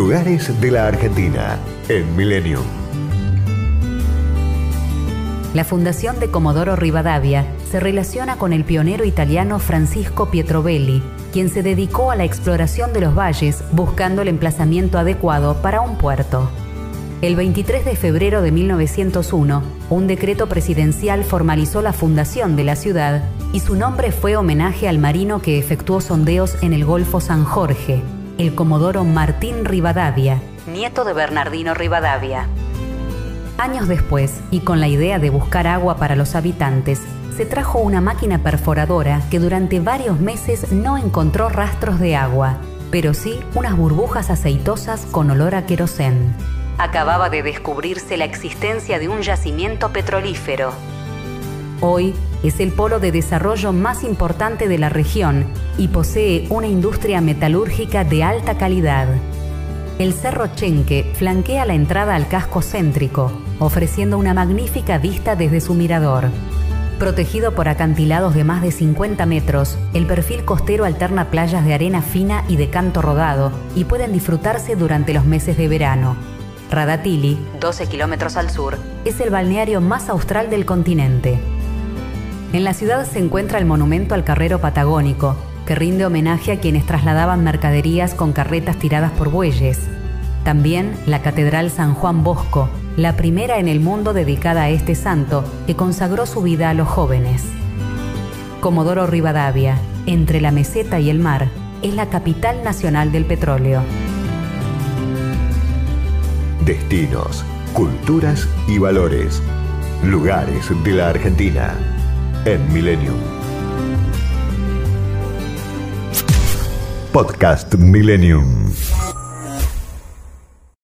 Lugares de la Argentina en Millennium. La fundación de Comodoro Rivadavia se relaciona con el pionero italiano Francisco Pietrovelli, quien se dedicó a la exploración de los valles buscando el emplazamiento adecuado para un puerto. El 23 de febrero de 1901, un decreto presidencial formalizó la fundación de la ciudad y su nombre fue homenaje al marino que efectuó sondeos en el Golfo San Jorge, el comodoro Martín Rivadavia, nieto de Bernardino Rivadavia. Años después, y con la idea de buscar agua para los habitantes, se trajo una máquina perforadora que durante varios meses no encontró rastros de agua, pero sí unas burbujas aceitosas con olor a querosén. Acababa de descubrirse la existencia de un yacimiento petrolífero. Hoy es el polo de desarrollo más importante de la región y posee una industria metalúrgica de alta calidad. El Cerro Chenque flanquea la entrada al casco céntrico, ofreciendo una magnífica vista desde su mirador. Protegido por acantilados de más de 50 metros, el perfil costero alterna playas de arena fina y de canto rodado y pueden disfrutarse durante los meses de verano. Radatili, 12 kilómetros al sur, es el balneario más austral del continente. En la ciudad se encuentra el monumento al carrero patagónico, que rinde homenaje a quienes trasladaban mercaderías con carretas tiradas por bueyes. También la Catedral San Juan Bosco, la primera en el mundo dedicada a este santo, que consagró su vida a los jóvenes. Comodoro Rivadavia, entre la meseta y el mar, es la capital nacional del petróleo. Destinos, culturas y valores. Lugares de la Argentina en Millennium. Podcast Millennium.